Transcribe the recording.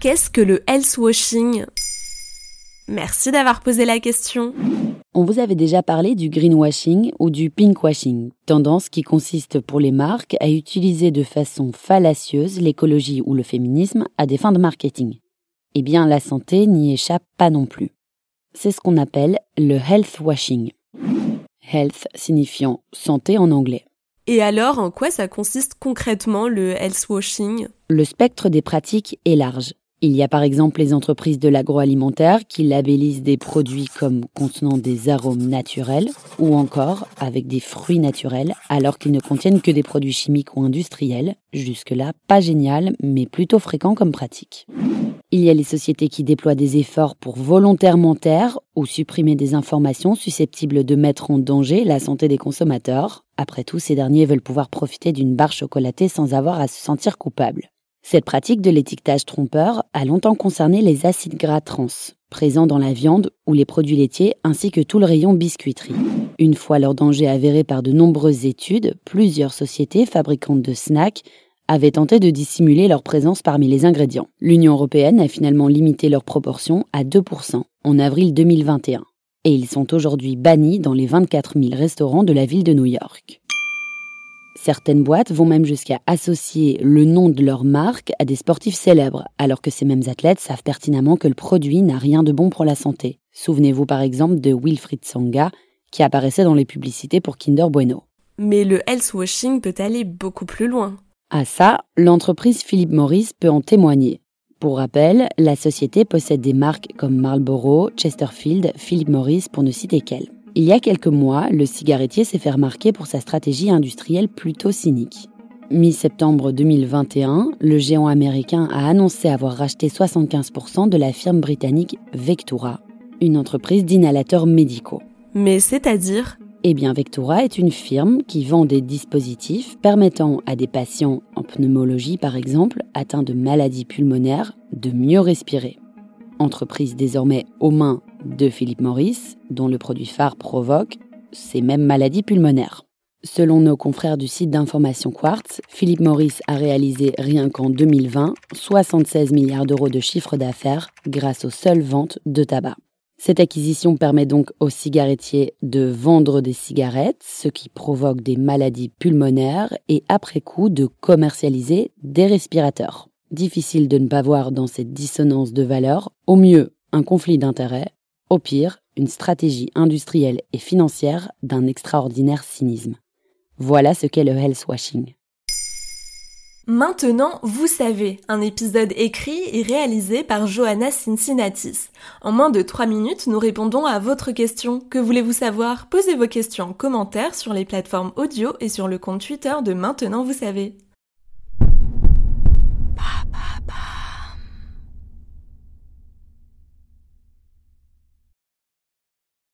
Qu'est-ce que le health washing? Merci d'avoir posé la question. On vous avait déjà parlé du greenwashing ou du pinkwashing, tendance qui consiste pour les marques à utiliser de façon fallacieuse l'écologie ou le féminisme à des fins de marketing. Eh bien, la santé n'y échappe pas non plus. C'est ce qu'on appelle le health washing. Health signifiant santé en anglais. Et alors, en quoi ça consiste concrètement le health washing? Le spectre des pratiques est large. Il y a par exemple les entreprises de l'agroalimentaire qui labellisent des produits comme contenant des arômes naturels ou encore avec des fruits naturels alors qu'ils ne contiennent que des produits chimiques ou industriels. Jusque-là, pas génial, mais plutôt fréquent comme pratique. Il y a les sociétés qui déploient des efforts pour volontairement taire ou supprimer des informations susceptibles de mettre en danger la santé des consommateurs. Après tout, ces derniers veulent pouvoir profiter d'une barre chocolatée sans avoir à se sentir coupable. Cette pratique de l'étiquetage trompeur a longtemps concerné les acides gras trans, présents dans la viande ou les produits laitiers ainsi que tout le rayon biscuiterie. Une fois leur danger avéré par de nombreuses études, plusieurs sociétés fabricantes de snacks avaient tenté de dissimuler leur présence parmi les ingrédients. L'Union européenne a finalement limité leur proportion à 2% en avril 2021. Et ils sont aujourd'hui bannis dans les 24 000 restaurants de la ville de New York. Certaines boîtes vont même jusqu'à associer le nom de leur marque à des sportifs célèbres, alors que ces mêmes athlètes savent pertinemment que le produit n'a rien de bon pour la santé. Souvenez-vous par exemple de Wilfried Sanga, qui apparaissait dans les publicités pour Kinder Bueno. Mais le health washing peut aller beaucoup plus loin. À ça, l'entreprise Philip Morris peut en témoigner. Pour rappel, la société possède des marques comme Marlboro, Chesterfield, Philip Morris pour ne citer qu'elles. Il y a quelques mois, le cigarettier s'est fait remarquer pour sa stratégie industrielle plutôt cynique. Mi-septembre 2021, le géant américain a annoncé avoir racheté 75% de la firme britannique Vectura, une entreprise d'inhalateurs médicaux. Mais c'est-à-dire? Eh bien, Vectura est une firme qui vend des dispositifs permettant à des patients en pneumologie, par exemple, atteints de maladies pulmonaires, de mieux respirer. Entreprise désormais aux mains de Philip Morris, dont le produit phare provoque ces mêmes maladies pulmonaires. Selon nos confrères du site d'information Quartz, Philip Morris a réalisé rien qu'en 2020 76 milliards d'euros de chiffre d'affaires grâce aux seules ventes de tabac. Cette acquisition permet donc aux cigarettiers de vendre des cigarettes, ce qui provoque des maladies pulmonaires, et après coup de commercialiser des respirateurs. Difficile de ne pas voir dans cette dissonance de valeurs, au mieux un conflit d'intérêts, au pire une stratégie industrielle et financière d'un extraordinaire cynisme. Voilà ce qu'est le health washing. Maintenant, vous savez, un épisode écrit et réalisé par Johanna Cincinnatis. En moins de 3 minutes, nous répondons à votre question. Que voulez-vous savoir? Posez vos questions en commentaire sur les plateformes audio et sur le compte Twitter de Maintenant, vous savez.